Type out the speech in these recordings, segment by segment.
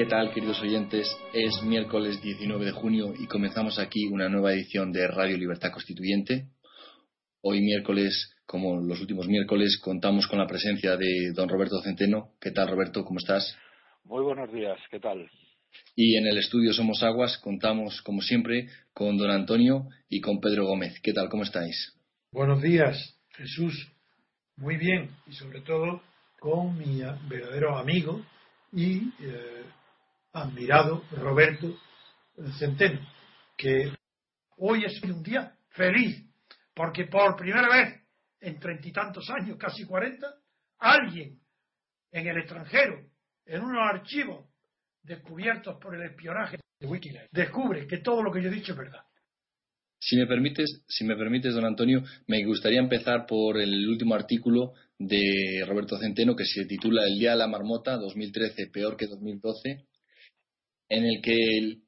¿Qué tal, queridos oyentes? Es miércoles 19 de junio y comenzamos aquí una nueva edición de Radio Libertad Constituyente. Hoy miércoles, como los últimos miércoles, contamos con la presencia de don Roberto Centeno. ¿Qué tal, Roberto? ¿Cómo estás? Muy buenos días, ¿qué tal? Y en el estudio Somos Aguas contamos, como siempre, con don Antonio y con Pedro Gómez. ¿Qué tal? ¿Cómo estáis? Buenos días, Jesús. Muy bien. Y sobre todo con mi verdadero amigo y eh, admirado Roberto Centeno, que hoy es un día feliz, porque por primera vez en treinta y tantos años, casi cuarenta, alguien en el extranjero, en unos archivos descubiertos por el espionaje de Wikileaks, descubre que todo lo que yo he dicho es verdad. Si me permites, si me permites, don Antonio, me gustaría empezar por el último artículo de Roberto Centeno que se titula El día de la marmota 2013 peor que 2012 en el que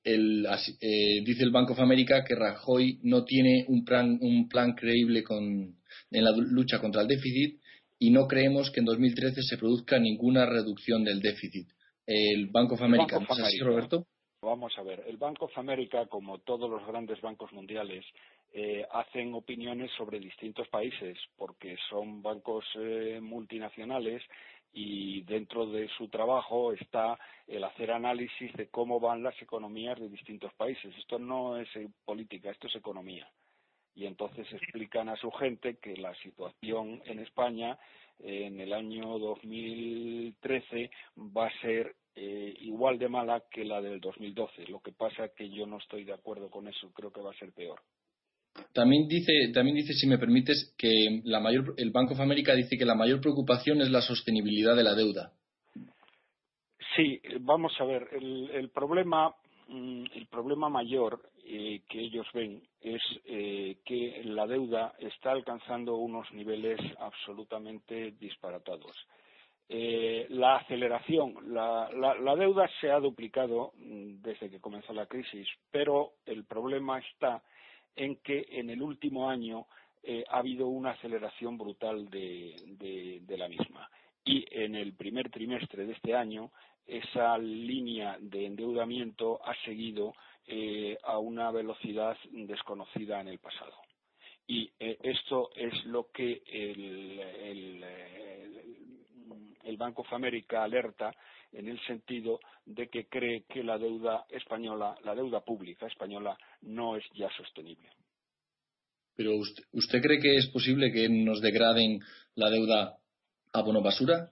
el, eh, dice el Bank of America que Rajoy no tiene un plan, un plan creíble con, en la lucha contra el déficit y no creemos que en 2013 se produzca ninguna reducción del déficit. El Bank of America, ¿no es así, Roberto? Vamos a ver, el Bank of America, como todos los grandes bancos mundiales, eh, hacen opiniones sobre distintos países, porque son bancos eh, multinacionales y dentro de su trabajo está el hacer análisis de cómo van las economías de distintos países. Esto no es política, esto es economía. Y entonces explican a su gente que la situación en España en el año 2013 va a ser eh, igual de mala que la del 2012. Lo que pasa es que yo no estoy de acuerdo con eso, creo que va a ser peor. También dice, también dice, si me permites, que la mayor, el Banco of America dice que la mayor preocupación es la sostenibilidad de la deuda. Sí, vamos a ver, el, problema, mm, el problema mayor eh, que ellos ven es eh, que la deuda está alcanzando unos niveles absolutamente disparatados. Eh, la aceleración, la, deuda se ha duplicado mm, desde que comenzó la crisis, pero el problema está en que en el último año eh, ha habido una aceleración brutal de, la misma. Y en el primer trimestre de este año, esa línea de endeudamiento ha seguido eh, a una velocidad desconocida en el pasado. Y esto es lo que el el Banco of America alerta en el sentido de que cree que la deuda española, la deuda pública española, no es ya sostenible. Pero usted, cree que es posible que nos degraden la deuda a bono basura?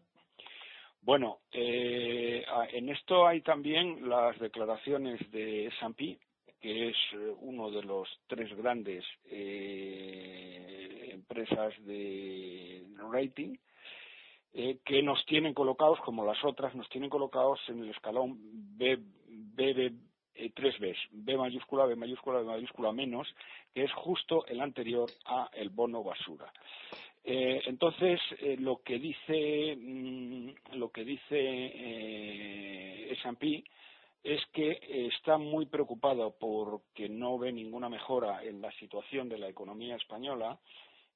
Bueno, eh, en esto hay también las declaraciones de S&P, que es eh, uno de los tres grandes eh, empresas de rating, eh, que nos tienen colocados, como las otras, nos tienen colocados en el escalón B, B, eh, tres B, B mayúscula, B mayúscula, B mayúscula menos, que es justo el anterior a el bono basura. Eh, entonces, lo que dice, mm, lo que dice S&P es que está muy preocupado porque no ve ninguna mejora en la situación de la economía española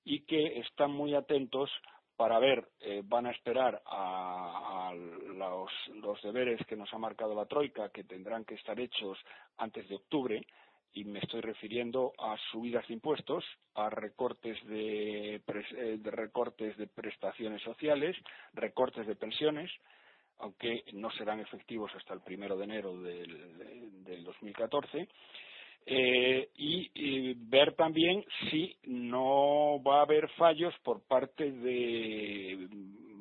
y que están muy atentos para ver, eh, van a esperar a, los, deberes que nos ha marcado la Troika, que tendrán que estar hechos antes de octubre, y me estoy refiriendo a subidas de impuestos, a recortes de, eh, recortes de prestaciones sociales, recortes de pensiones, aunque no serán efectivos hasta el primero de enero del, del 2014 eh, y, ver también si no va a haber fallos por parte de,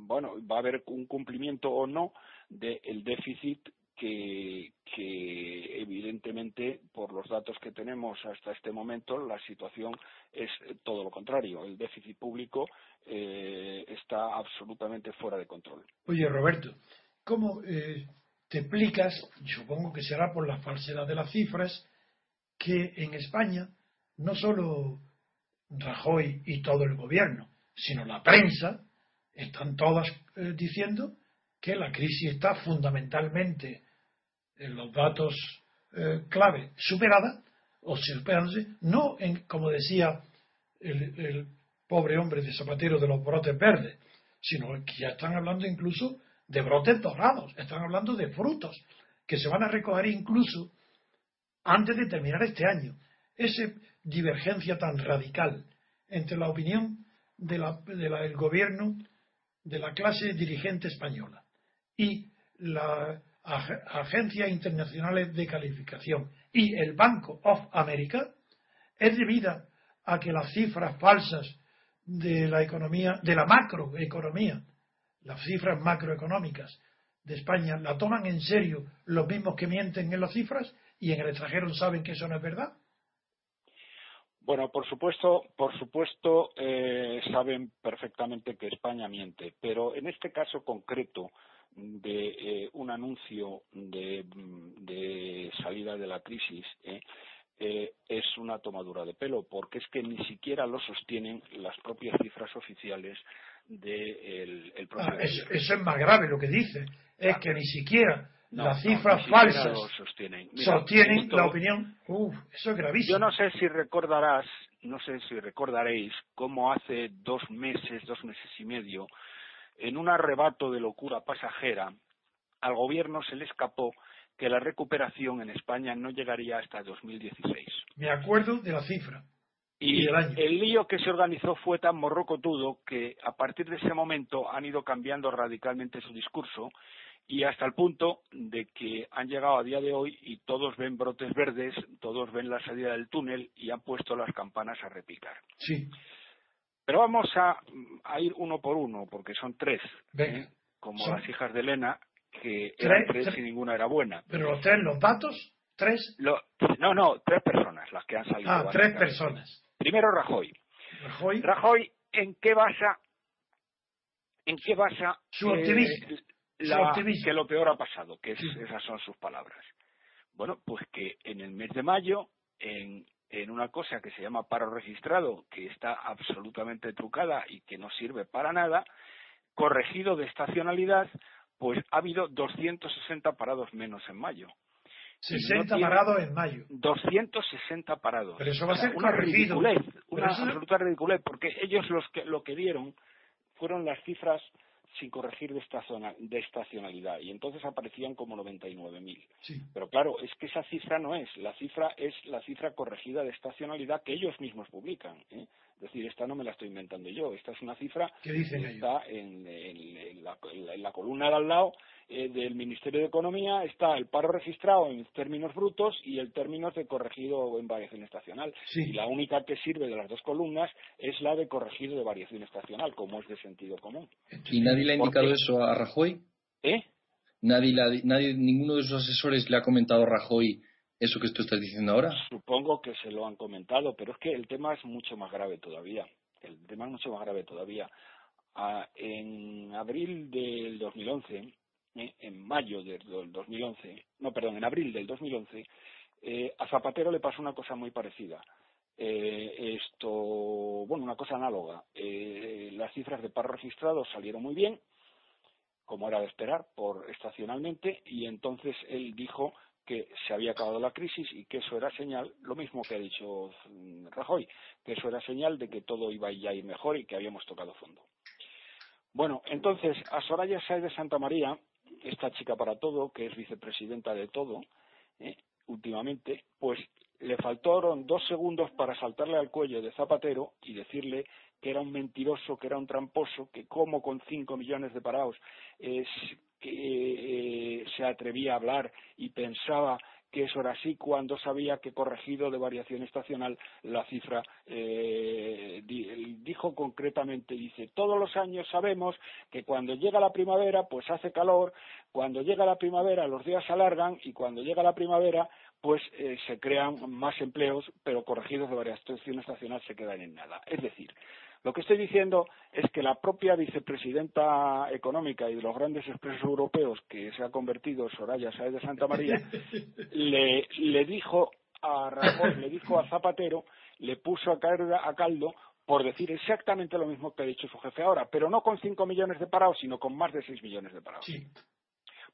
bueno, va a haber un cumplimiento o no del déficit que, que, evidentemente por los datos que tenemos hasta este momento la situación es todo lo contrario. El déficit público eh, está absolutamente fuera de control. Oye, Roberto, ¿cómo eh, te explicas, supongo que será por la falsedad de las cifras, que en España no solo Rajoy y todo el gobierno, sino la prensa, están todas eh, diciendo que la crisis está fundamentalmente en los datos eh, clave superada o superándose, no en, como decía el, el, pobre hombre de Zapatero de los brotes verdes, sino que ya están hablando incluso de brotes dorados, están hablando de frutos que se van a recoger incluso antes de terminar este año. Esa divergencia tan radical entre la opinión del gobierno de la clase dirigente española y las agencias internacionales de calificación y el Banco of America es debida a que las cifras falsas de la economía, de la macroeconomía, las cifras macroeconómicas de España, la toman en serio los mismos que mienten en las cifras y en el extranjero saben que eso no es verdad. Bueno, por supuesto, por supuesto, eh, saben perfectamente que España miente, pero en este caso concreto de eh, un anuncio de, salida de la crisis eh, es una tomadura de pelo, porque es que ni siquiera lo sostienen las propias cifras oficiales del de. Ah, eso, es más grave lo que dice, es que ni siquiera las cifras falsas sostienen, la opinión. Uf, eso es gravísimo. Yo no sé si recordarás, no sé si recordaréis cómo hace dos meses, dos meses y medio, en un arrebato de locura pasajera, al gobierno se le escapó que la recuperación en España no llegaría hasta 2016. Me acuerdo de la cifra. Y, el lío que se organizó fue tan morrocotudo que a partir de ese momento han ido cambiando radicalmente su discurso y hasta el punto de que han llegado a día de hoy y todos ven brotes verdes, todos ven la salida del túnel y han puesto las campanas a repicar. Sí. Pero vamos a, ir uno por uno, porque son tres, ¿eh? como las hijas de Elena, que eran tres, y ninguna era buena. ¿Pero los tres, los datos? ¿Tres? no, no, tres personas las que han salido. Ah, tres personas. Primero Rajoy. Rajoy. Rajoy, ¿en qué basa, en qué basa su optimismo? Que lo peor ha pasado, que esas son sus palabras. Bueno, pues que en el mes de mayo, en, en una cosa que se llama paro registrado, que está absolutamente trucada y que no sirve para nada, corregido de estacionalidad, pues ha habido 260 parados menos en mayo. 60 parados en mayo. 260 parados. Pero eso va a ser una ridiculez, una absoluta ridiculez, porque ellos los que, lo que dieron fueron las cifras sin corregir de, estacionalidad y entonces aparecían como 99.000. Sí. Pero claro, es que esa cifra no es, la cifra es la cifra corregida de estacionalidad que ellos mismos publican. ¿eh? Es decir, esta no me la estoy inventando yo, esta es una cifra que está en, la, columna de al lado eh, del Ministerio de Economía, está el paro registrado en términos brutos y el término de corregido en variación estacional. Y la única que sirve de las dos columnas es la de corregido de variación estacional, como es de sentido común. ¿Y nadie le ha indicado eso a Rajoy? ¿Eh? Nadie, nadie, ninguno de sus asesores le ha comentado a Rajoy eso que tú estás diciendo ahora? Supongo que se lo han comentado, pero es que el tema es mucho más grave todavía. El tema es mucho más grave todavía. Ah, en abril del 2011, eh, en mayo del 2011, no, perdón, en abril del 2011, eh, a Zapatero le pasó una cosa muy parecida. Eh, esto, bueno, una cosa análoga. las cifras de paro registrados salieron muy bien, como era de esperar, por estacionalmente, y entonces él dijo que se había acabado la crisis y que eso era señal, lo mismo que ha dicho mm, Rajoy, que eso era señal de que todo iba ya a ir mejor y que habíamos tocado fondo. Bueno, entonces a Soraya Sáez de Santa María, esta chica para todo, que es vicepresidenta de todo, eh, últimamente, pues le faltaron dos segundos para saltarle al cuello de Zapatero y decirle que era un mentiroso, que era un tramposo, que como con cinco millones de parados que eh, se atrevía a hablar y pensaba que eso era así cuando sabía que corregido de variación estacional la cifra eh, dijo concretamente dice todos los años sabemos que cuando llega la primavera pues hace calor cuando llega la primavera los días se alargan y cuando llega la primavera pues eh, se crean más empleos pero corregidos de variación estacional se quedan en nada es decir lo que estoy diciendo es que la propia vicepresidenta económica y de los grandes expresos europeos que se ha convertido Soraya Sáez de Santa María le, dijo a Rajoy, le dijo a Zapatero, le puso a caer a caldo por decir exactamente lo mismo que ha dicho su jefe ahora, pero no con cinco millones de parados, sino con más de seis millones de parados.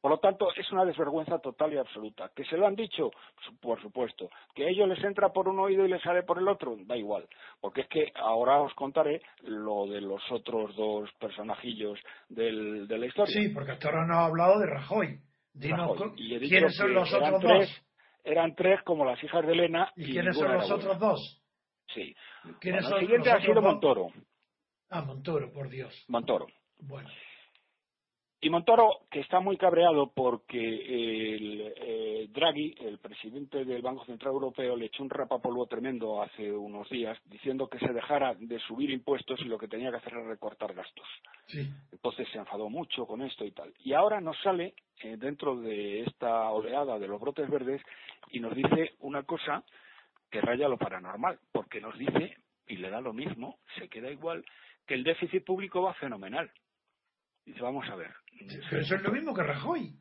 Por lo tanto, es una desvergüenza total y absoluta. ¿Que se lo han dicho? Por supuesto. ¿Que a ellos les entra por un oído y les sale por el otro? Da igual. Porque es que ahora os contaré lo de los otros dos personajillos del, de la historia. Sí, porque hasta ahora no ha hablado de Rajoy. ¿Quiénes son los otros dos? Eran tres como las hijas de Elena. ¿Y, quiénes son los otros dos? Sí. ¿Quiénes son el siguiente ha sido Montoro. Ah, Montoro, por Dios. Montoro. Bueno. Y Montoro, que está muy cabreado porque el, eh, Draghi, el presidente del Banco Central Europeo, le echó un rapapolvo tremendo hace unos días diciendo que se dejara de subir impuestos y lo que tenía que hacer era recortar gastos. Sí. Entonces se enfadó mucho con esto y tal. Y ahora nos sale eh, dentro de esta oleada de los brotes verdes y nos dice una cosa que raya lo paranormal, porque nos dice, y le da lo mismo, se queda igual, que el déficit público va fenomenal. Dice, vamos a ver. Pero eso es lo mismo que Rajoy.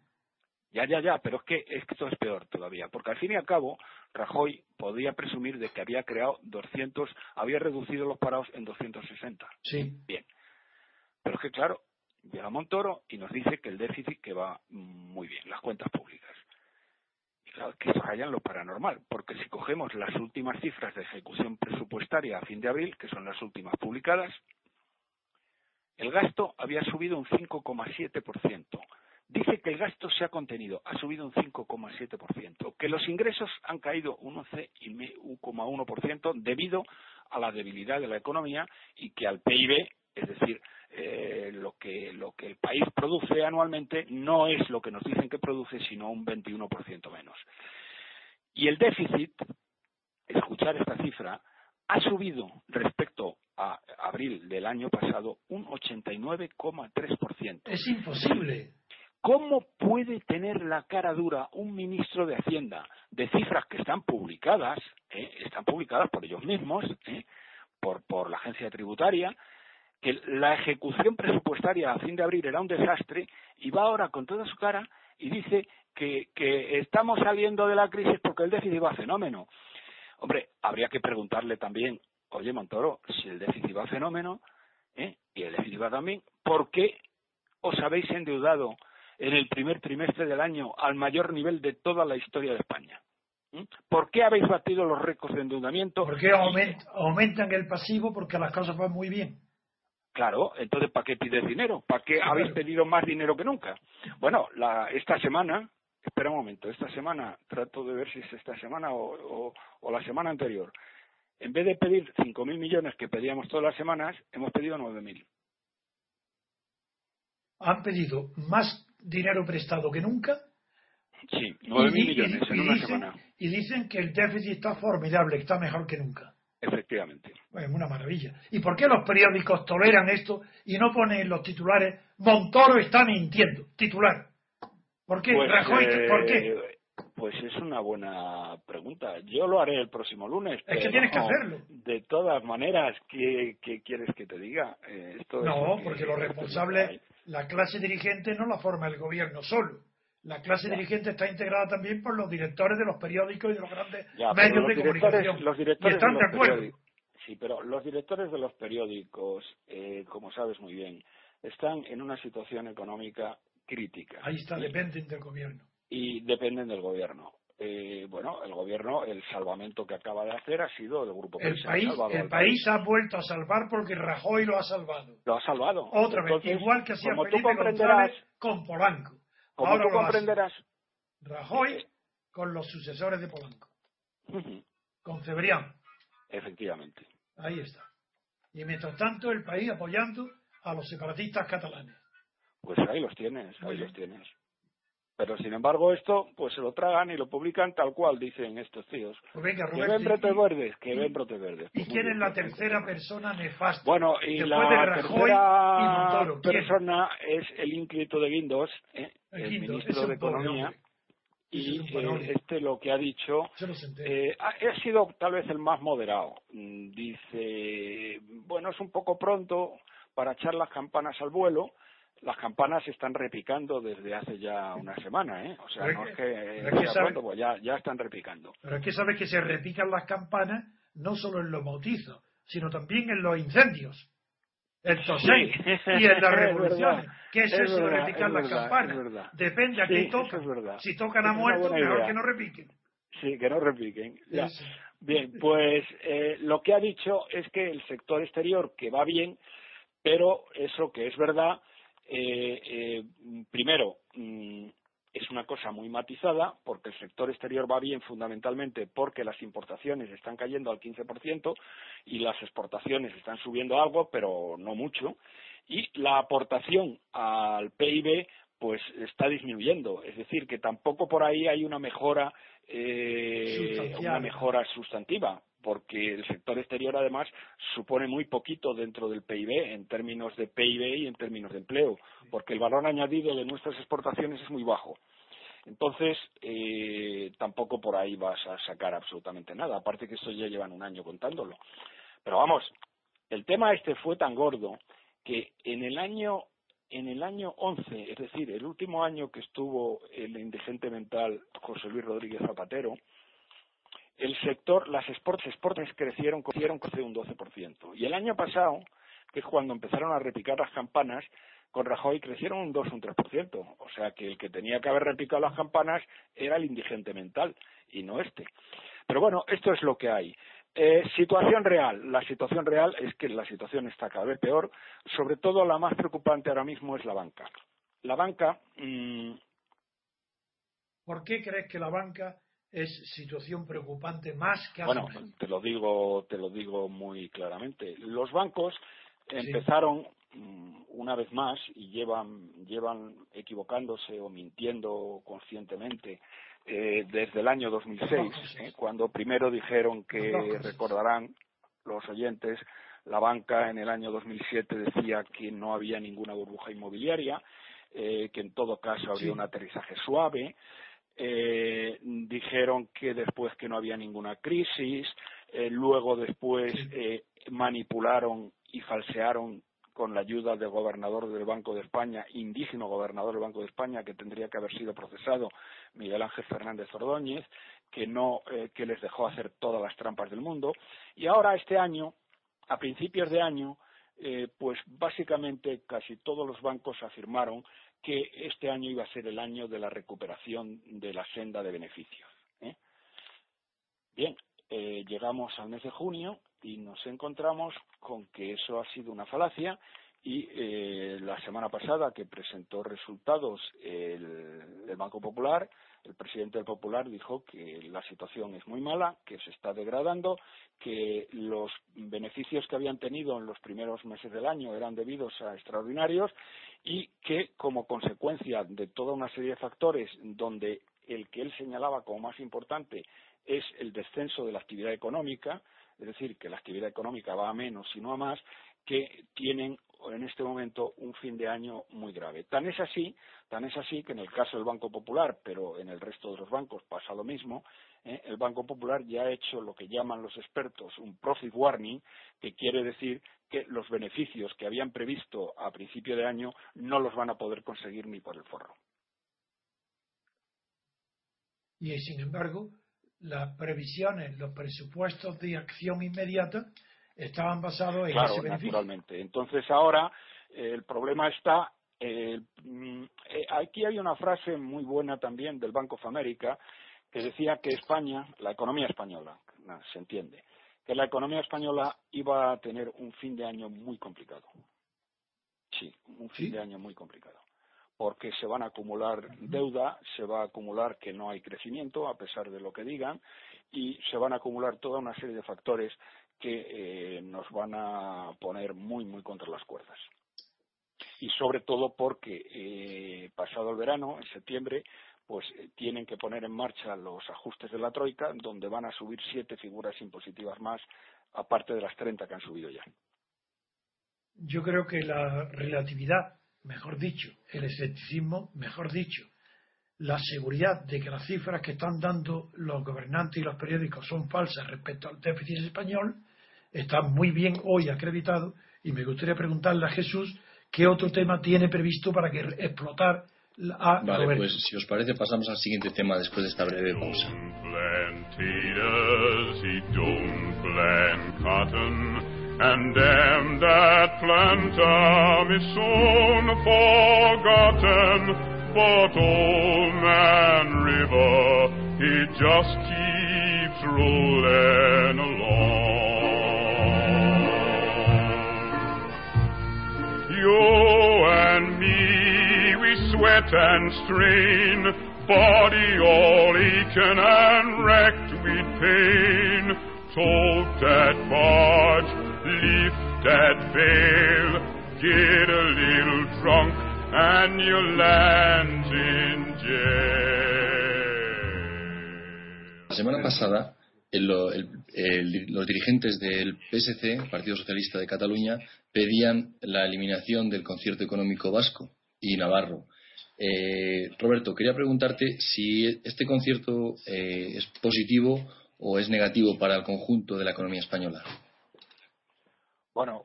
Ya, ya, ya, pero es que esto es peor todavía, porque al fin y al cabo Rajoy podía presumir de que había creado 200, había reducido los parados en 260. Sí. Bien. Pero es que claro, llega Montoro y nos dice que el déficit que va muy bien, las cuentas públicas. Y claro, que eso raya en lo paranormal, porque si cogemos las últimas cifras de ejecución presupuestaria a fin de abril, que son las últimas publicadas, el gasto había subido un 5,7%. Dice que el gasto se ha contenido, ha subido un 5,7%, que los ingresos han caído un 11,1% debido a la debilidad de la economía y que al PIB, es decir, eh, lo, que, lo que el país produce anualmente no es lo que nos dicen que produce, sino un 21% menos. Y el déficit, escuchar esta cifra, ha subido respecto a abril del año pasado un 89,3%. Es imposible. ¿Cómo puede tener la cara dura un ministro de Hacienda de cifras que están publicadas, eh, están publicadas por ellos mismos, eh, por, por la agencia tributaria, que la ejecución presupuestaria a fin de abril era un desastre y va ahora con toda su cara y dice que, que estamos saliendo de la crisis porque el déficit va a fenómeno. Hombre, habría que preguntarle también oye Montoro, si el déficit va fenómeno, ¿eh? y el déficit va también, ¿por qué os habéis endeudado en el primer trimestre del año al mayor nivel de toda la historia de España? ¿Mm? ¿Por qué habéis batido los récords de endeudamiento? ¿Por qué aumentan el pasivo? Porque las cosas van muy bien. Claro, entonces ¿para qué pides dinero? ¿Para qué habéis pedido más dinero que nunca? Bueno, la, esta semana, espera un momento, esta semana, trato de ver si es esta semana o la semana anterior, en vez de pedir 5.000 millones que pedíamos todas las semanas, hemos pedido 9.000. Han pedido más dinero prestado que nunca. Sí, 9.000 millones en una semana. Y dicen que el déficit está formidable, que está mejor que nunca. Efectivamente. Es una maravilla. ¿Y por qué los periódicos toleran esto y no ponen en los titulares Montoro está mintiendo? Titular. ¿Por qué? Pues, Rajoy, ¿por qué? Pues es una buena pregunta. Yo lo haré el próximo lunes. Es que tienes que hacerlo. De todas maneras, ¿qué, quieres que te diga? Eh, esto no, porque los responsables, la clase dirigente no la forma el gobierno solo. La clase dirigente está integrada también por los directores de los periódicos y de los grandes medios de comunicación. Los directores y están de, de acuerdo. Sí, pero los directores de los periódicos, eh, como sabes muy bien, están en una situación económica crítica. Ahí está, dependen del gobierno y dependen del gobierno. Eh, bueno, el gobierno, el salvamento que acaba de hacer ha sido el grupo el país, el país ha vuelto a salvar porque Rajoy lo ha salvado. Lo ha salvado. Otra vez, igual que hacía Felipe González con Polanco. Como Ahora tú comprenderás. Rajoy con los sucesores de Polanco. Con Cebrián. Efectivamente. Ahí está. Y mientras tanto el país apoyando a los separatistas catalanes. Pues ahí los tienes, ahí los tienes. Pero sin embargo esto, pues se lo tragan y lo publican tal cual dicen estos tíos. Pues venga, que ven brotes verdes, que ven brotes verdes. ¿Y quién es la tercera persona nefasta? Bueno, y la tercera persona es el ínclito de Guindos, ¿eh? el, ministro de Economía. Y eh, este lo que ha dicho eh, ha, ha sido tal vez el más moderado. Mm, dice, bueno, es un poco pronto para echar las campanas al vuelo, las campanas se están repicando desde hace ya una semana, ¿eh? O sea, no es que, pues ya, ya están repicando. Pero es que sabes que se repican las campanas no solo en los bautizos, sino también en los incendios. El tosei y en las revoluciones. ¿Qué es, eso de repicar las campanas? Depende a quién toca. Si tocan a muertos, mejor que no repiquen. Sí, que no repiquen. Bien, pues eh, lo que ha dicho es que el sector exterior, que va bien, pero eso que es verdad, eh, eh, primero, mm, es una cosa muy matizada porque el sector exterior va bien fundamentalmente porque las importaciones están cayendo al 15% y las exportaciones están subiendo algo, pero no mucho. Y la aportación al PIB pues está disminuyendo. Es decir, que tampoco por ahí hay una mejora, eh, una mejora sustantiva porque el sector exterior además supone muy poquito dentro del PIB en términos de PIB y en términos de empleo, porque el valor añadido de nuestras exportaciones es muy bajo. Entonces, eh, tampoco por ahí vas a sacar absolutamente nada, aparte que esto ya llevan un año contándolo. Pero vamos, el tema este fue tan gordo que en el año en el año 11, es decir, el último año que estuvo el indigente mental José Luis Rodríguez Zapatero, el sector, las exportes, crecieron, crecieron, crecieron un 12%. Y el año pasado, que es cuando empezaron a repicar las campanas, con Rajoy crecieron un 2 o un 3%. O sea que el que tenía que haber repicado las campanas era el indigente mental y no este. Pero bueno, esto es lo que hay. Eh, situación real. La situación real es que la situación está cada vez peor. Sobre todo la más preocupante ahora mismo es la banca. La banca. Mm, ¿Por qué crees que la banca es situación preocupante más que bueno te lo digo te lo digo muy claramente. Los bancos empezaron mm, una vez más y llevan llevan equivocándose o mintiendo conscientemente eh, desde el año 2006 eh, cuando primero dijeron que recordarán los oyentes la banca en el año 2007 decía que no había ninguna burbuja inmobiliaria eh, que en todo caso habría un aterrizaje suave eh, dijeron que después que no había ninguna crisis, eh, luego después eh, manipularon y falsearon con la ayuda del gobernador del Banco de España, indígena gobernador del Banco de España, que tendría que haber sido procesado, Miguel Ángel Fernández Ordóñez, que no, que les dejó hacer todas las trampas del mundo. Y ahora este año, a principios de año, pues básicamente casi todos los bancos afirmaron que este año iba a ser el año de la recuperación de la senda de beneficios. ¿eh? Bien, eh, llegamos al mes de junio y nos encontramos con que eso ha sido una falacia y eh, la semana pasada que presentó resultados el, Banco Popular, el presidente del Popular dijo que la situación es muy mala, que se está degradando, que los beneficios que habían tenido en los primeros meses del año eran debidos a extraordinarios y que como consecuencia de toda una serie de factores donde el que él señalaba como más importante es el descenso de la actividad económica, es decir, que la actividad económica va a menos y no a más, que tienen en este momento un fin de año muy grave. Tan es así, tan es así que en el caso del Banco Popular, pero en el resto de los bancos pasa lo mismo, ¿eh? el Banco Popular ya ha hecho lo que llaman los expertos un profit warning, que quiere decir que los beneficios que habían previsto a principio de año no los van a poder conseguir ni por el forro. Y sin embargo, las previsiones, los presupuestos de acción inmediata estaban basados en claro, ese beneficio. naturalmente. Entonces ahora eh, el problema está eh, mm, eh, aquí hay una frase muy buena también del Banco of America que decía que España, la economía española, se entiende, que la economía española iba a tener un fin de año muy complicado. Sí, un fin de año muy complicado. Porque se van a acumular deuda, se va a acumular que no hay crecimiento, a pesar de lo que digan, y se van a acumular toda una serie de factores que eh, nos van a poner muy, muy contra las cuerdas. Y sobre todo porque eh, pasado el verano, en septiembre, pues eh, tienen que poner en marcha los ajustes de la Troika, donde van a subir siete figuras impositivas más, aparte de las 30 que han subido ya. Yo creo que la relatividad, mejor dicho, el escepticismo, mejor dicho, la seguridad de que las cifras que están dando los gobernantes y los periódicos son falsas respecto al déficit español, está muy bien hoy acreditado y me gustaría preguntarle a Jesús qué otro tema tiene previsto para que explotar a Vale, pues si os parece pasamos al siguiente tema después de esta breve pausa. And damn that planter is soon forgotten, but old man River, he just keeps rolling along. You and me, we sweat and strain body all aching and wrecked with pain. Tote that barge, lift that veil, get a little drunk, and you land in jail. La semana pasada, el- el- el- los dirigentes del PSC, Partido Socialista de Cataluña, pedían la eliminación del concierto económico vasco y navarro. Eh, Roberto, quería preguntarte si este concierto eh, es positivo o es negativo para el conjunto de la economía española. Bueno,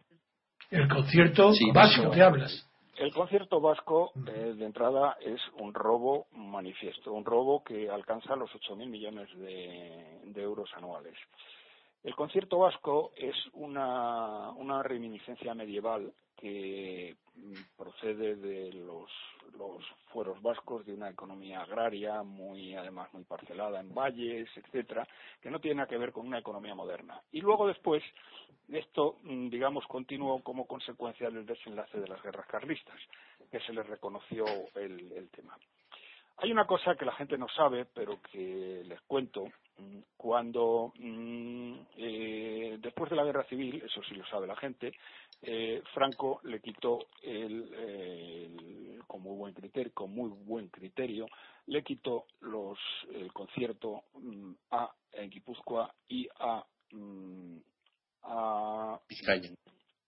El concierto Sí, sí. que hablas. El concierto vasco, eh, de entrada, es un robo manifiesto, un robo que alcanza los 8.000 millones de, de euros anuales. El concierto vasco es una, una reminiscencia medieval que procede de los, los fueros vascos, de una economía agraria muy, además, muy parcelada en valles, etcétera, que no tiene nada que ver con una economía moderna. Y luego después, esto, mm, digamos, continuó como consecuencia del desenlace de las guerras carlistas, que se les reconoció el, el tema. Hay una cosa que la gente no sabe, pero que les cuento. mm, Cuando, mm, eh, después de la guerra civil, eso sí lo sabe la gente, eh, Franco le quitó, el, el- con muy buen criterio, con muy buen criterio, le quitó los, el concierto mm, a, en Guipúzcoa y a, mm, a.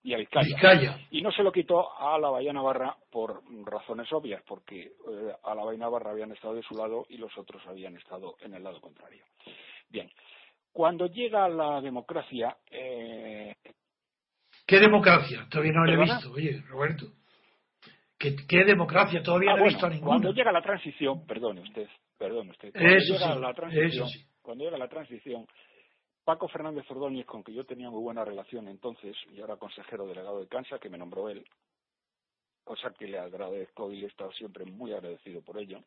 y a Vizcaya. Vizcaya. Y no se lo quitó a la Bahía Navarra por razones obvias, porque eh, a la Bahía Navarra habían estado de su lado y los otros habían estado en el lado contrario. Bien, cuando llega la democracia, eh, ¿Qué democracia? Todavía no la he visto, oye, Roberto. ¿Qué, qué democracia? Todavía ah, no he bueno, visto ninguna. cuando llega la transición, perdone usted, perdone usted, cuando Eso llega sí, la transición, eso sí. cuando llega la transición, Paco Fernández Ordóñez, con que yo tenía muy buena relación entonces, y ahora consejero delegado de Cansa, que me nombró él, cosa que le agradezco y le he estado siempre muy agradecido por ello.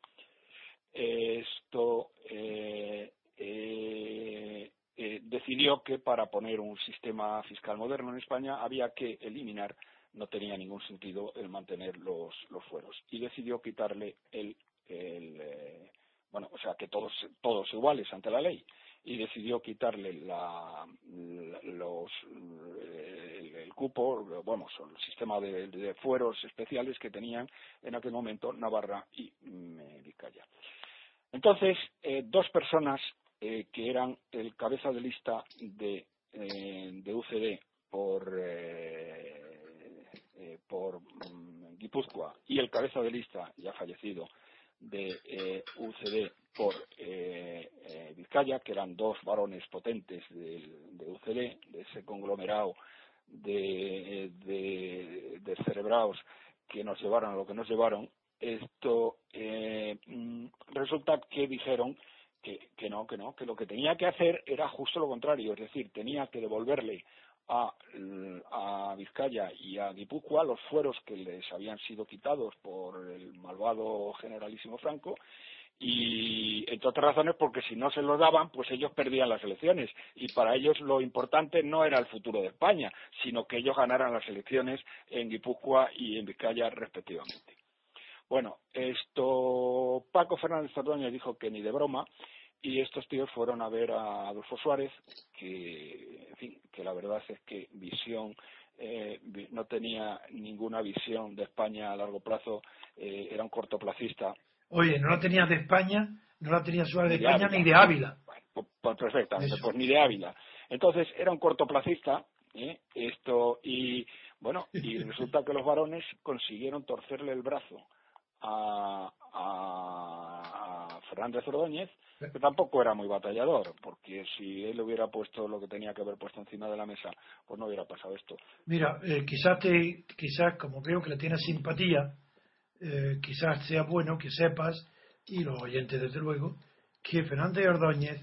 Esto eh, eh, eh, decidió que para poner un sistema fiscal moderno en España había que eliminar, no tenía ningún sentido el mantener los, fueros, y decidió quitarle el, el eh, bueno, o sea, que todos, todos iguales ante la ley, y decidió quitarle la, los, el, el cupo, bueno, el sistema de, fueros especiales que tenían en aquel momento Navarra y Vizcaya. Entonces, eh, dos personas eh, que eran el cabeza de lista de, eh, de UCD por, eh, eh, por mm, Guipúzcoa y el cabeza de lista, ya fallecido, de eh, UCD por eh, eh, Vizcaya, que eran dos varones potentes del- de, UCD, de ese conglomerado de, de, de cerebraos que nos llevaron a lo que nos llevaron, esto eh, mm, resulta que dijeron que, que no, que no, que lo que tenía que hacer era justo lo contrario, es decir, tenía que devolverle a, a Vizcaya y a Guipúzcoa los fueros que les habían sido quitados por el malvado generalísimo Franco y entre otras razones porque si no se los daban pues ellos perdían las elecciones y para ellos lo importante no era el futuro de España sino que ellos ganaran las elecciones en Guipúzcoa y en Vizcaya respectivamente. Bueno, esto Paco Fernández Ordóñez dijo que ni de broma y estos tíos fueron a ver a Adolfo Suárez que fin que la verdad es que visión eh, no tenía ninguna visión de España a largo plazo eh, era un cortoplacista Oye, no la tenía de España, no la tenía Suárez de de España Ávila. ni de Ávila. Bueno, pues, pues perfectamente, pues ni de Ávila. Entonces era un cortoplacista, ¿eh? esto y bueno, y resulta que los varones consiguieron torcerle el brazo a Fernández Ordóñez, que tampoco era muy batallador, porque si él hubiera puesto lo que tenía que haber puesto encima de la mesa, pues no hubiera pasado esto. Mira, eh, quizás, te, quizás, como veo que le tienes simpatía, eh, quizás sea bueno que sepas, y los oyentes desde luego, que Fernández Ordóñez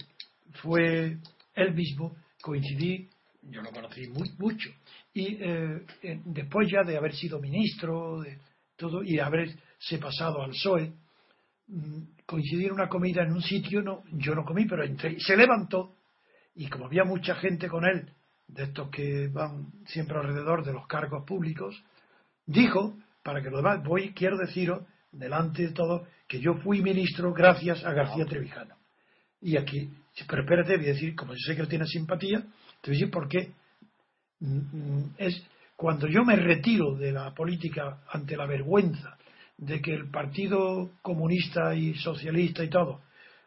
fue él mismo, coincidí, yo lo conocí muy, mucho, y eh, eh, después ya de haber sido ministro, de todo, y haberse pasado al PSOE, coincidí en una comida en un sitio, no, yo no comí, pero entré, y se levantó, y como había mucha gente con él, de estos que van siempre alrededor de los cargos públicos, dijo, para que lo demás, voy, quiero deciros, delante de todo, que yo fui ministro gracias a García Trevijano. Y aquí, pero espérate, voy a decir, como yo sé que él tiene simpatía, te voy a decir por qué. Mm, mm, es cuando yo me retiro de la política ante la vergüenza de que el Partido Comunista y Socialista y todo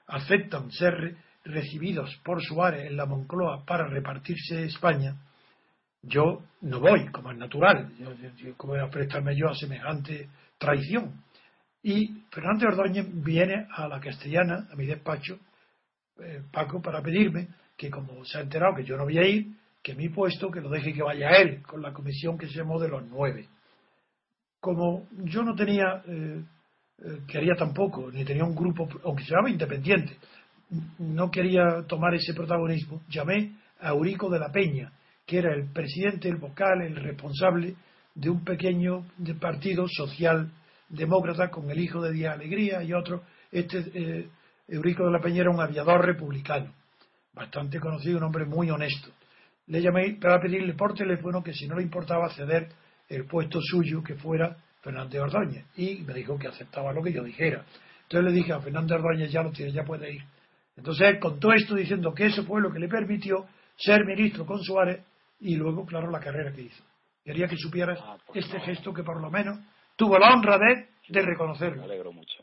aceptan ser recibidos por Suárez en la Moncloa para repartirse España, yo no voy, como es natural. Yo, ¿Cómo voy a prestarme yo a semejante traición? Y Fernández Ordóñez viene a la castellana, a mi despacho, eh, Paco, para pedirme que como se ha enterado que yo no voy a ir, que mi puesto, que lo deje que vaya él, con la comisión que se llamó de los nueve. Como yo no tenía, eh, eh, quería tampoco, ni tenía un grupo, aunque se llamaba independiente, no quería tomar ese protagonismo, llamé a Eurico de la Peña, que era el presidente, el vocal, el responsable de un pequeño partido social demócrata con el hijo de Díaz Alegría y otro. Este eh, Eurico de la Peña era un aviador republicano, bastante conocido, un hombre muy honesto. Le llamé para pedirle por teléfono que si no le importaba ceder el puesto suyo, que fuera Fernández Ordóñez. Y me dijo que aceptaba lo que yo dijera. Entonces le dije a Fernández Ordóñez, ya lo tiene, ya puede ir. Entonces él contó esto diciendo que eso fue lo que le permitió ser ministro con Suárez y luego, claro, la carrera que hizo. Quería que supieras ah, pues este gesto que por lo menos tuvo la honra de, reconocerlo. Me alegro mucho.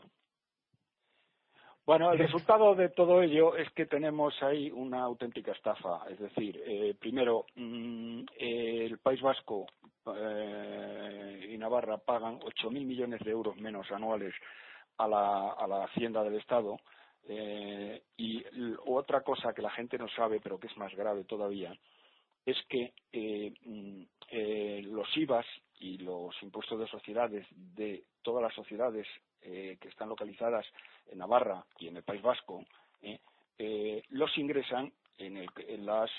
Bueno, el resultado de todo ello es que tenemos ahí una auténtica estafa. Es decir, eh, primero, mm, el País Vasco eh, y Navarra pagan 8.000 millones de euros menos anuales a la, a la Hacienda del Estado eh, y otra cosa que la gente no sabe, pero que es más grave todavía, es que eh, mm, eh, los IVAs y los impuestos de sociedades de todas las sociedades que están localizadas en Navarra y en el País Vasco los ingresan en, el, en las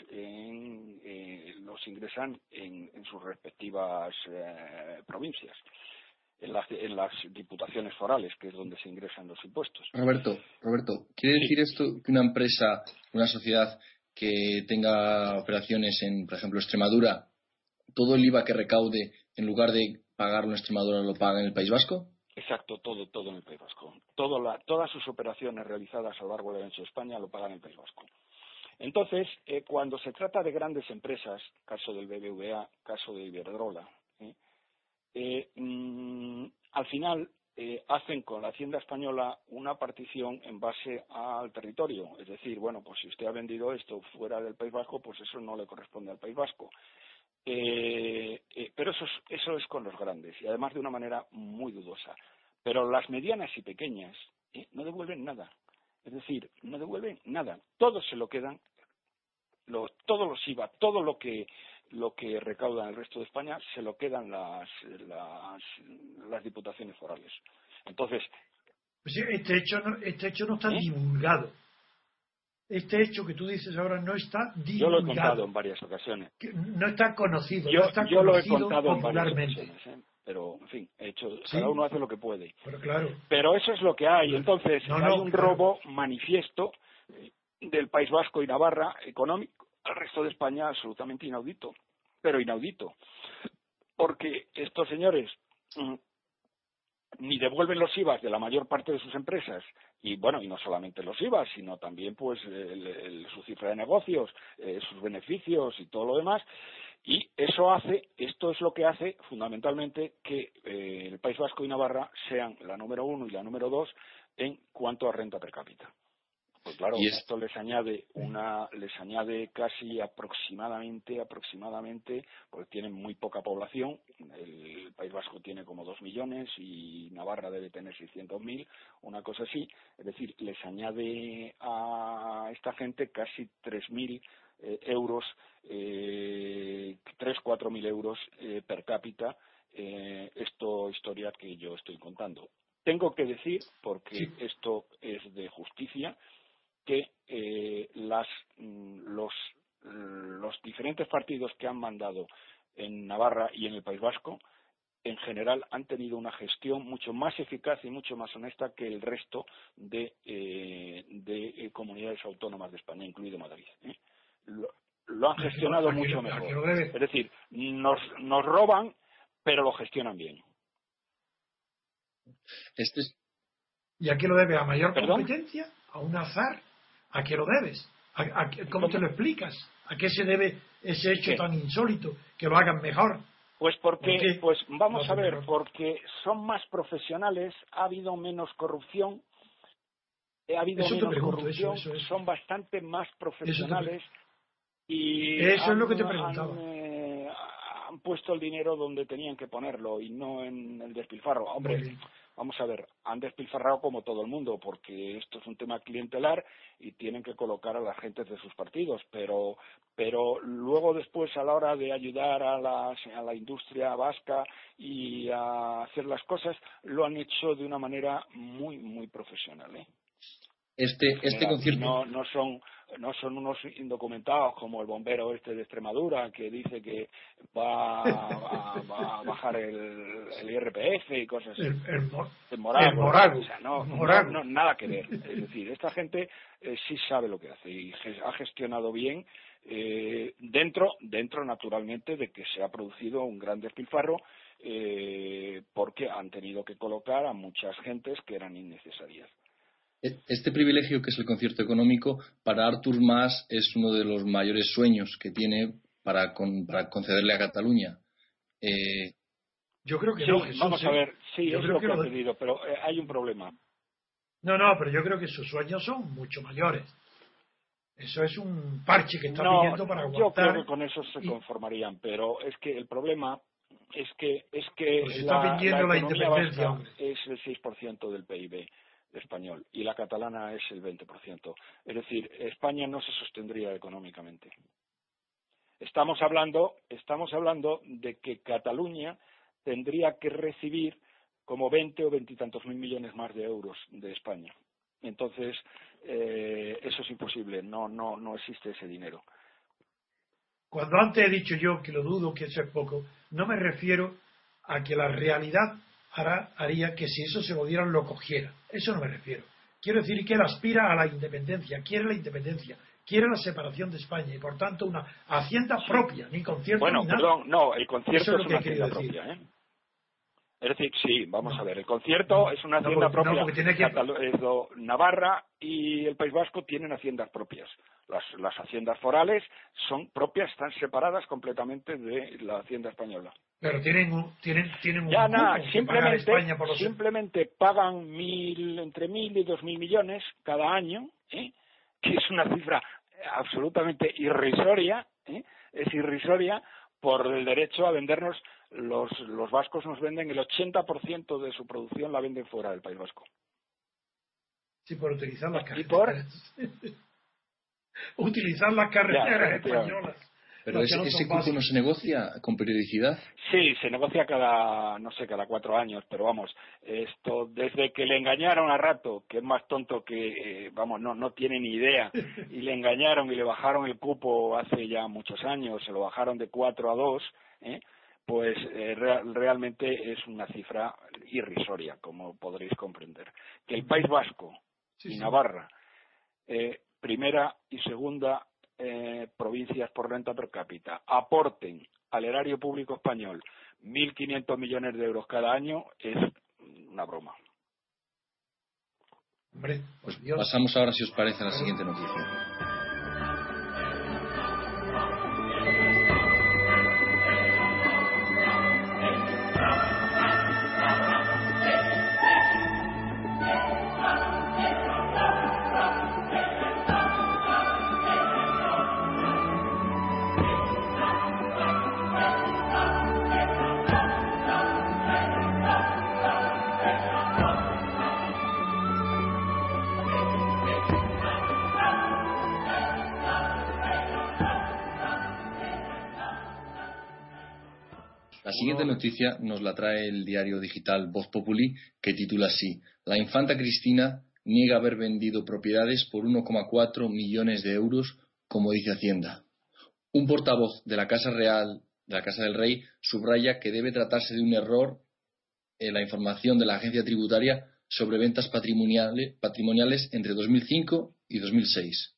los ingresan en, en sus respectivas provincias en las, en las diputaciones forales, que es donde se ingresan los impuestos. Roberto, Roberto, ¿quiere decir esto que una empresa, una sociedad que tenga operaciones en, por ejemplo, Extremadura, todo el IVA que recaude, en lugar de pagarlo en Extremadura, lo paga en el País Vasco? Exacto, todo, todo en el País Vasco. Todo la, todas sus operaciones realizadas a lo largo del ancho de España lo pagan en el País Vasco. Entonces, eh, cuando se trata de grandes empresas, caso del BBVA, caso de Iberdrola, ¿eh? Eh, mm, al final eh, hacen con la Hacienda Española una partición en base al territorio. Es decir, bueno, pues si usted ha vendido esto fuera del País Vasco, pues eso no le corresponde al País Vasco. Eh, pero eso es, eso es con los grandes y además de una manera muy dudosa. Pero las medianas y pequeñas no devuelven nada. Es decir, no devuelven nada. Todos se lo quedan, todos los IVA, todo lo que lo que recaudan el resto de España se lo quedan las, las, diputaciones forales. Entonces. Pues este, hecho no, este hecho no está ¿Eh? divulgado. Este hecho que tú dices ahora no está divulgado. Yo lo he contado en varias ocasiones. no está conocido. Yo, no está yo lo he contado en varias ocasiones. ¿eh? Pero, en fin, hecho, cada uno hace lo que puede. Pero, claro. pero eso es lo que hay. Entonces, hay un robo manifiesto del País Vasco y Navarra económico. Al resto de España absolutamente inaudito, pero inaudito, porque estos señores mm, ni devuelven los IVAs de la mayor parte de sus empresas. Y bueno y no solamente los IVAs sino también pues su cifra de negocios eh, sus beneficios y todo lo demás y eso hace esto es lo que hace fundamentalmente que eh, el País Vasco y Navarra sean la número uno y la número dos en cuanto a renta per cápita pues claro, esto les añade una, les añade casi aproximadamente, aproximadamente, porque tienen muy poca población. El, País Vasco tiene como dos millones y Navarra debe tener seiscientos mil, una cosa así. Es decir, les añade a esta gente casi tres mil eh, euros, eh, tres, cuatro mil euros eh, per cápita. Eh, esto historia que yo estoy contando. Tengo que decir, porque esto es de justicia, que eh, mm, los, los diferentes partidos que han mandado en Navarra y en el País Vasco en general han tenido una gestión mucho más eficaz y mucho más honesta que el resto de, eh, eh, comunidades autónomas de España, incluido Madrid. Lo, han gestionado mucho mejor. Es decir, nos, nos roban, pero lo gestionan bien. Este es- ¿Y a qué lo debes? ¿A mayor ¿Perdón? competencia? ¿A un azar? ¿A qué lo debes? ¿A, a ¿Cómo te lo explicas? ¿A qué se debe ese hecho ¿Qué? tan insólito? Que lo hagan mejor. Pues porque, pues vamos No, a ver, porque son más profesionales, ha habido menos corrupción, ha habido Eso menos pregunto, corrupción, eso, eso. son bastante más profesionales y Eso es han- lo que te han, preguntaba. eh, han puesto el dinero donde tenían que ponerlo y no en el despilfarro. Hombre, vamos a ver, han despilfarrado como todo el mundo, porque esto es un tema clientelar y tienen que colocar a las gentes de sus partidos, pero pero luego después a la hora de ayudar a la, a la industria vasca y a hacer las cosas, lo han hecho de una manera muy, muy profesional. ¿eh? este, este concierto. no, no son no son unos indocumentados como el bombero este de Extremadura que dice que va, a- va a bajar el, el IRPF y cosas así. El, el mo- El morago, el morago, o sea, no, el no- nada que ver. Es decir, esta gente eh, sí sabe lo que hace y ha gestionado bien eh, dentro, dentro naturalmente de que se ha producido un gran despilfarro eh, porque han tenido que colocar a muchas gentes que eran innecesarias. Este privilegio que es el concierto económico, para Artur Mas es uno de los mayores sueños que tiene para, con- para concederle a Cataluña. Eh, Yo creo que Sí, no, Jesús, vamos a ¿eh? ver, sí, Yo es creo lo que que ha pedido, pero eh, hay un problema. No, no, pero yo creo que sus sueños son mucho mayores. Eso es un parche que está no, pidiendo para yo aguantar. creo que con eso se y- conformarían, pero es que el problema es que es que Pues está la, la economía independencia, es el 6% del PIB español y la catalana es el 20%. Es decir, España no se sostendría económicamente. Estamos hablando, estamos hablando de que Cataluña tendría que recibir como 20 o veintitantos mil millones más de euros de España. Entonces, eh, eso es imposible, no, no, no existe ese dinero. Cuando antes he dicho yo que lo dudo, que es poco, no me refiero a que la realidad hará, haría que si eso se lo dieran lo cogiera. Eso no me refiero. Quiero decir que él aspira a la independencia, quiere la independencia, quiere la separación de España y por tanto una hacienda propia, ni concierto Bueno, ni nada. perdón, no, el Eso concierto es lo es, una querido hacienda decir. propia, ¿eh? Es decir, sí, vamos No. a ver, el concierto es una hacienda no, propia. tiene que- lo- Navarra y el País Vasco tienen haciendas propias. Las, las haciendas forales son propias, están separadas completamente de la hacienda española. Pero tienen un, tienen, tienen un Ya pagar simplemente, España por los simplemente pagan mil, entre mil y dos mil millones cada año, ¿eh? que es una cifra absolutamente irrisoria, ¿eh? es irrisoria por el derecho a vendernos, los, los vascos nos venden el 80% de su producción la venden fuera del País Vasco. Sí, por utilizar las ¿Y por? carreteras. utilizar las carreteras españolas. Pero ese, no son ese cupo no se negocia con periodicidad. Sí, se negocia cada, no sé, cada cuatro años, pero vamos, esto, desde que le engañaron a Rato, que es más tonto que, eh, vamos, no, no tiene ni idea, y le engañaron y le bajaron el cupo hace ya muchos años, se lo bajaron de cuatro a dos, ¿eh? Pues eh, rea- realmente es una cifra irrisoria, como podréis comprender. Que el País Vasco Sí, y sí. Navarra, eh, primera y segunda eh, provincias por renta per cápita, aporten al erario público español 1.500 millones de euros cada año, es una broma. Hombre, Pues Dios. pasamos ahora, si os parece, a la siguiente noticia. Siguiente noticia nos la trae el diario digital Voz Populi, que titula así: La infanta Cristina niega haber vendido propiedades por 1,4 millones de euros, como dice Hacienda. Un portavoz de la Casa Real, de la Casa del Rey, subraya que debe tratarse de un error en la información de la agencia tributaria sobre ventas patrimoniales, patrimoniales entre 2005 y 2006.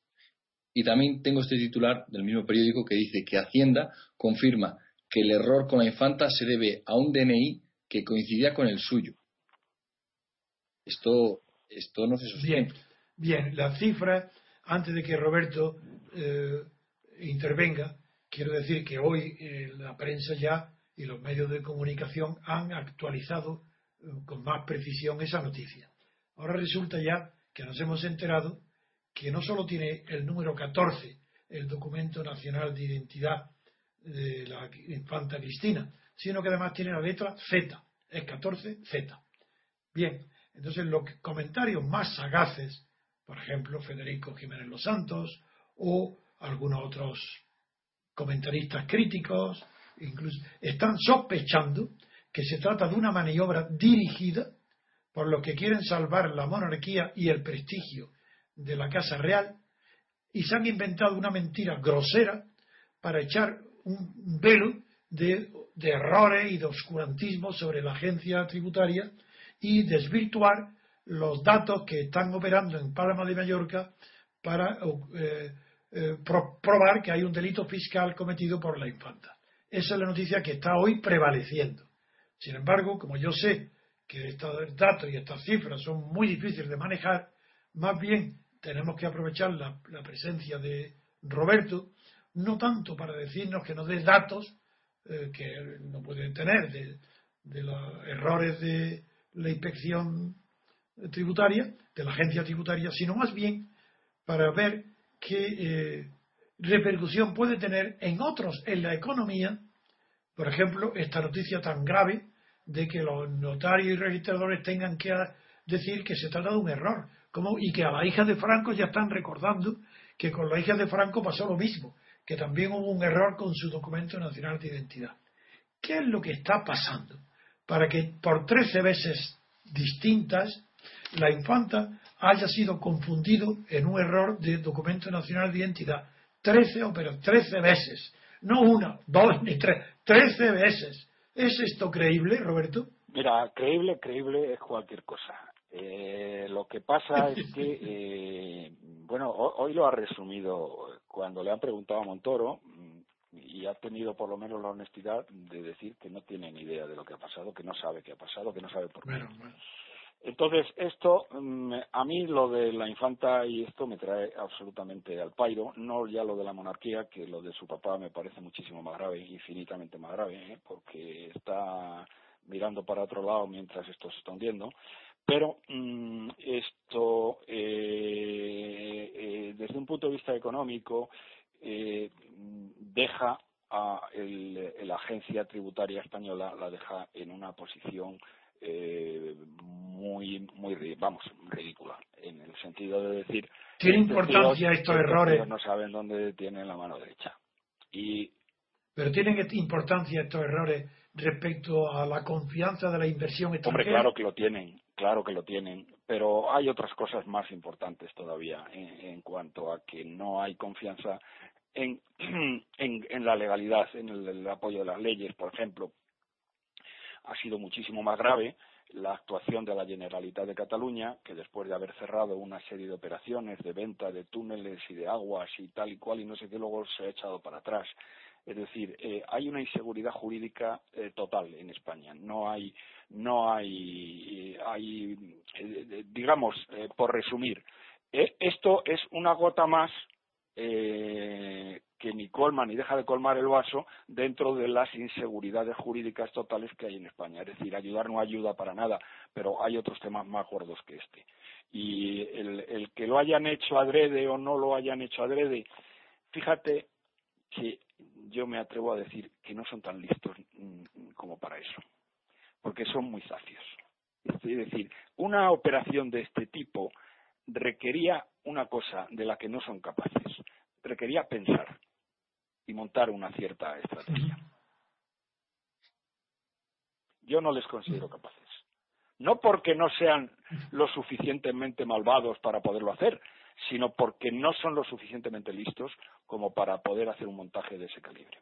Y también tengo este titular del mismo periódico que dice que Hacienda confirma que el error con la infanta se debe a un DNI que coincidía con el suyo. esto, esto no se sostiene. Bien, bien, las cifras, antes de que Roberto eh, intervenga, quiero decir que hoy eh, la prensa ya y los medios de comunicación han actualizado eh, con más precisión esa noticia. Ahora resulta ya que nos hemos enterado que no solo tiene el número 14 el documento nacional de identidad de la infanta Cristina, sino que además tiene la letra Z, es 14Z. Bien, entonces los comentarios más sagaces, por ejemplo, Federico Jiménez Los Santos o algunos otros comentaristas críticos, incluso, están sospechando que se trata de una maniobra dirigida por los que quieren salvar la monarquía y el prestigio de la Casa Real y se han inventado una mentira grosera para echar un velo de, errores y de oscurantismo sobre la agencia tributaria y desvirtuar los datos que están operando en Palma de Mallorca para eh, eh, probar que hay un delito fiscal cometido por la infanta. Esa es la noticia que está hoy prevaleciendo. Sin embargo, como yo sé que estos datos y estas cifras son muy difíciles de manejar, más bien tenemos que aprovechar la, presencia de Roberto, no tanto para decirnos que nos dé datos eh, que no pueden tener de, los errores de la inspección tributaria, de la agencia tributaria, sino más bien para ver qué eh, repercusión puede tener en otros, en la economía, por ejemplo, esta noticia tan grave de que los notarios y registradores tengan que decir que se trata de un error y que a la hija de Franco ya están recordando que con la hija de Franco pasó lo mismo, que también hubo un error con su documento nacional de identidad. ¿Qué es lo que está pasando? Para que por 13 veces distintas la infanta haya sido confundido en un error de documento nacional de identidad. 13, pero 13 veces. No una, dos ni tres, 13 veces. ¿Es esto creíble, Roberto? Mira, creíble, creíble es cualquier cosa. Eh, lo que pasa es que, eh, bueno, hoy lo ha resumido cuando le han preguntado a Montoro mm, y ha tenido por lo menos la honestidad de decir que no tiene ni idea de lo que ha pasado, que no sabe qué ha pasado, que no sabe por qué. Entonces, esto, mm, a mí lo de la infanta y esto me trae absolutamente al pairo, no ya lo de la monarquía, que lo de su papá me parece muchísimo más grave, infinitamente más grave, ¿eh? porque está mirando para otro lado mientras esto se está hundiendo. Pero mm, esto, eh, eh, desde un punto de vista económico, eh, deja a la agencia tributaria española, la deja en una posición muy, muy, vamos, ridícula, en el sentido de decir... ¿Tiene importancia estos errores? No saben dónde tienen la mano derecha. Y pero tienen importancia estos errores respecto a la confianza de la inversión extranjera. Hombre, claro que lo tienen, claro que lo tienen, pero hay otras cosas más importantes todavía en, cuanto a que no hay confianza en, en, la legalidad, en el, apoyo de las leyes, por ejemplo. Ha sido muchísimo más grave la actuación de la Generalitat de Cataluña, que después de haber cerrado una serie de operaciones de venta de túneles y de aguas y tal y cual y no sé qué, luego se ha echado para atrás es decir, eh, hay una inseguridad jurídica eh, total en España. No hay, no hay, eh, hay digamos, por resumir, esto es una gota más que ni colma ni deja de colmar el vaso dentro de las inseguridades jurídicas totales que hay en España. Es decir, ayudar no ayuda para nada, pero hay otros temas más gordos que este. Y el, el que lo hayan hecho adrede o no lo hayan hecho adrede, fíjate que yo me atrevo a decir que no son tan listos mm, como para eso, porque son muy sacios. Es decir, una operación de este tipo requería una cosa de la que no son capaces, requería pensar y montar una cierta estrategia. Yo no les considero capaces. No porque no sean lo suficientemente malvados para poderlo hacer, sino porque no son lo suficientemente listos como para poder hacer un montaje de ese calibre.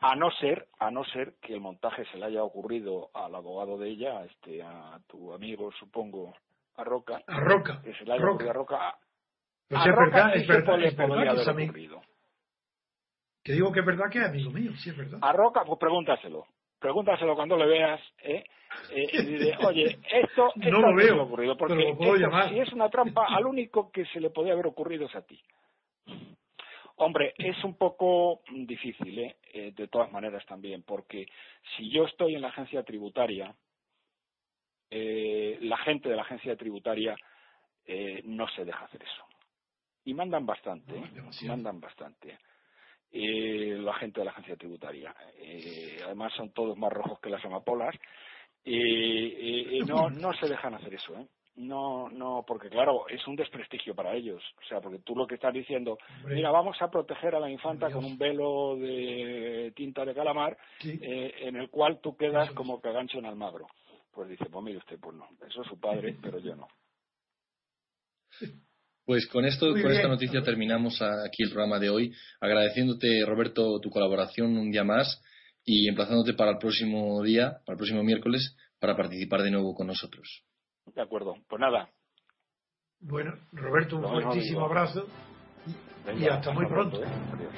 A no ser, a no ser que el montaje se le haya ocurrido al abogado de ella, a este, a tu amigo, supongo, a Roca. A Roca. Que se le haya ocurrido a Roca. Pues es verdad, es verdad, es verdad que amigo. Que digo que es verdad que es amigo mío, sí es verdad. A Roca, pues pregúntaselo. pregúntaselo cuando le veas, ¿eh? Eh, y dice, oye, esto, esto No lo a veo, ocurrido, porque pero lo puedo esto, llamar. si es una trampa, al único que se le podía haber ocurrido es a ti. Hombre, es un poco difícil, ¿eh? Eh, de todas maneras también, porque si yo estoy en la agencia tributaria, eh, la gente de la agencia tributaria eh, no se deja hacer eso. Y mandan bastante, No, demasiado. mandan bastante. Eh, la gente de la agencia tributaria. Además son todos más rojos que las amapolas. No, no se dejan hacer eso, ¿eh? No, no, porque claro, es un desprestigio para ellos. O sea, porque tú lo que estás diciendo, Hombre. mira, vamos a proteger a la infanta Dios. con un velo de tinta de calamar, Sí. eh, en el cual tú quedas Eso es. como cagancho en Almagro. Pues dice, pues mire usted, pues no, eso es su padre, pero yo no. Pues con esto, Muy con esta noticia terminamos aquí el programa de hoy, agradeciéndote Roberto tu colaboración un día más y emplazándote para el próximo día, para el próximo miércoles, para participar de nuevo con nosotros. De acuerdo, pues nada. Bueno, Roberto, un mismo fuertísimo digo. abrazo y venga, hasta muy pronto. ¿eh? Adiós.